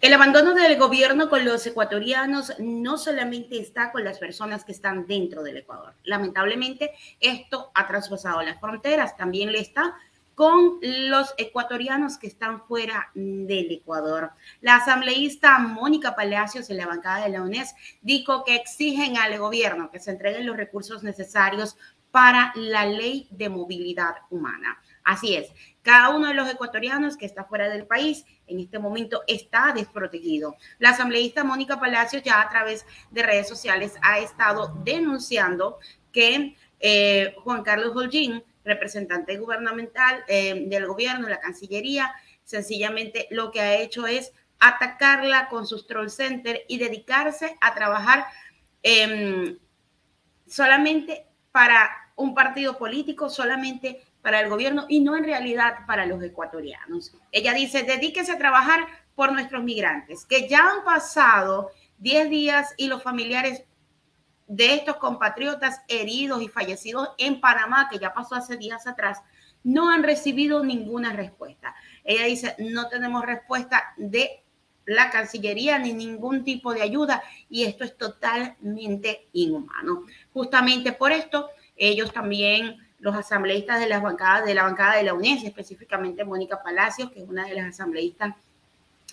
El abandono del gobierno con los ecuatorianos no solamente está con las personas que están dentro del Ecuador. Lamentablemente, esto ha traspasado las fronteras, también le está con los ecuatorianos que están fuera del Ecuador. La asambleísta Mónica Palacios de la bancada de la UNES dijo que exigen al gobierno que se entreguen los recursos necesarios para la ley de movilidad humana. Así es, cada uno de los ecuatorianos que está fuera del país en este momento está desprotegido. La asambleísta Mónica Palacios ya a través de redes sociales ha estado denunciando que eh, Juan Carlos Holguín, representante gubernamental eh, del gobierno, la Cancillería, sencillamente lo que ha hecho es atacarla con sus troll center y dedicarse a trabajar em, solamente para un partido político, solamente para el gobierno y no en realidad para los ecuatorianos. Ella dice, dedíquese a trabajar por nuestros migrantes, que ya han pasado 10 días y los familiares de estos compatriotas heridos y fallecidos en Panamá, que ya pasó hace días atrás, no han recibido ninguna respuesta. Ella dice, no tenemos respuesta de la Cancillería ni ningún tipo de ayuda y esto es totalmente inhumano. Justamente por esto, ellos también los asambleístas de la bancada de la bancada de la UNES, específicamente Mónica Palacios, que es una de las asambleístas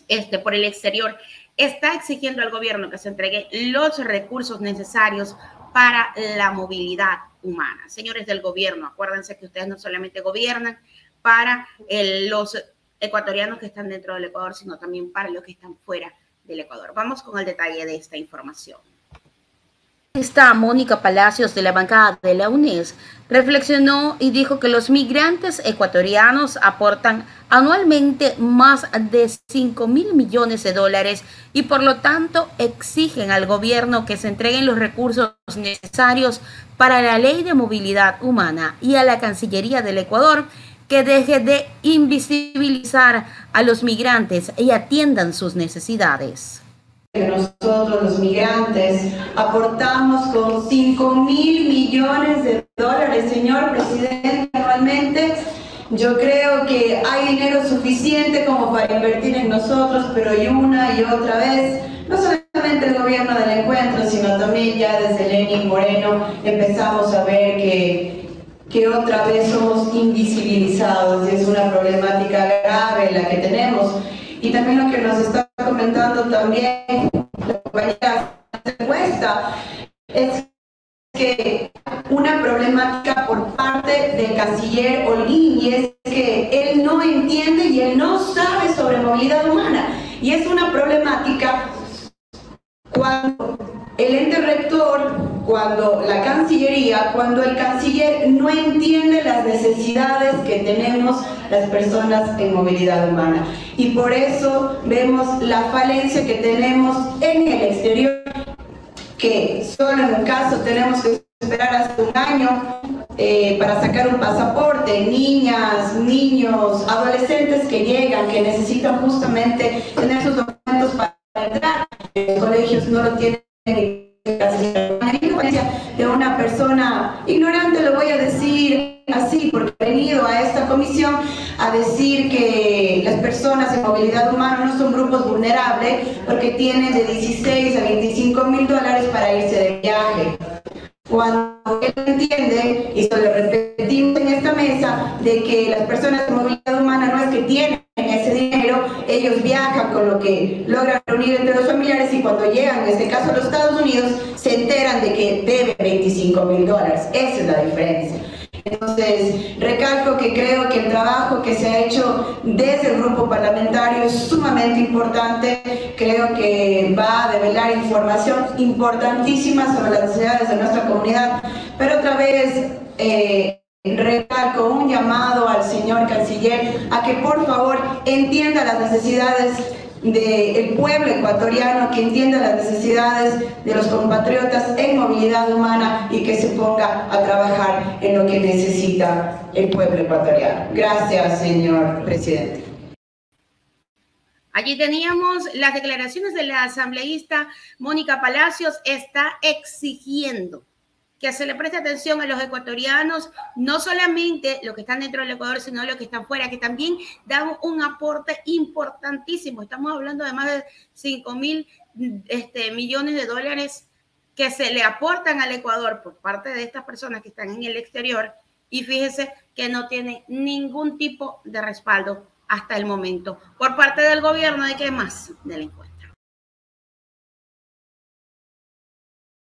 este, por el exterior, está exigiendo al gobierno que se entregue los recursos necesarios para la movilidad humana. Señores del gobierno, acuérdense que ustedes no solamente gobiernan para los ecuatorianos que están dentro del Ecuador, sino también para los que están fuera del Ecuador. Vamos con el detalle de esta información. Esta Mónica Palacios de la bancada de la UNES reflexionó y dijo que los migrantes ecuatorianos aportan anualmente más de 5 mil millones de dólares y por lo tanto exigen al gobierno que se entreguen los recursos necesarios para la ley de movilidad humana y a la Cancillería del Ecuador que deje de invisibilizar a los migrantes y atiendan sus necesidades que nosotros los migrantes aportamos con 5 mil millones de dólares, señor presidente, anualmente. Yo creo que hay dinero suficiente como para invertir en nosotros, pero y una y otra vez, no solamente el gobierno del encuentro, sino también ya desde Lenin Moreno empezamos a ver que, que otra vez somos invisibilizados y es una problemática grave la que tenemos. Y también lo que nos está comentando también la compañera es que una problemática por parte del canciller Olguín es que él no entiende y él no sabe sobre movilidad humana. Y es una problemática cuando el ente rector, cuando la Cancillería, cuando el canciller no entiende las necesidades que tenemos las personas en movilidad humana. Y por eso vemos la falencia que tenemos en el exterior, que solo en un caso tenemos que esperar hasta un año eh, para sacar un pasaporte, niñas, niños, adolescentes que llegan, que necesitan justamente tener sus documentos para entrar. Los colegios no lo tienen de una persona ignorante, lo voy a decir así, porque he venido a esta comisión a decir que las personas en movilidad humana no son grupos vulnerables porque tienen de 16 a 25 mil dólares para irse de viaje. Cuando él entiende, y se lo repetimos en esta mesa, de que las personas en movilidad humana no es que tienen ellos viajan con lo que logran reunir entre los familiares y cuando llegan, en este caso a los Estados Unidos, se enteran de que deben 25 mil dólares. Esa es la diferencia. Entonces, recalco que creo que el trabajo que se ha hecho desde el grupo parlamentario es sumamente importante. Creo que va a develar información importantísima sobre las necesidades de nuestra comunidad. Pero otra vez, eh, recalco un llamado al señor canciller a que por favor entienda las necesidades del pueblo ecuatoriano, que entienda las necesidades de los compatriotas en movilidad humana y que se ponga a trabajar en lo que necesita el pueblo ecuatoriano. Gracias, señor presidente. Allí teníamos las declaraciones de la asambleísta Mónica Palacios, está exigiendo que se le preste atención a los ecuatorianos, no solamente los que están dentro del Ecuador, sino los que están fuera, que también dan un aporte importantísimo. Estamos hablando de más de 5 mil este, millones de dólares que se le aportan al Ecuador por parte de estas personas que están en el exterior y fíjese que no tiene ningún tipo de respaldo hasta el momento por parte del gobierno de que más delincuentes.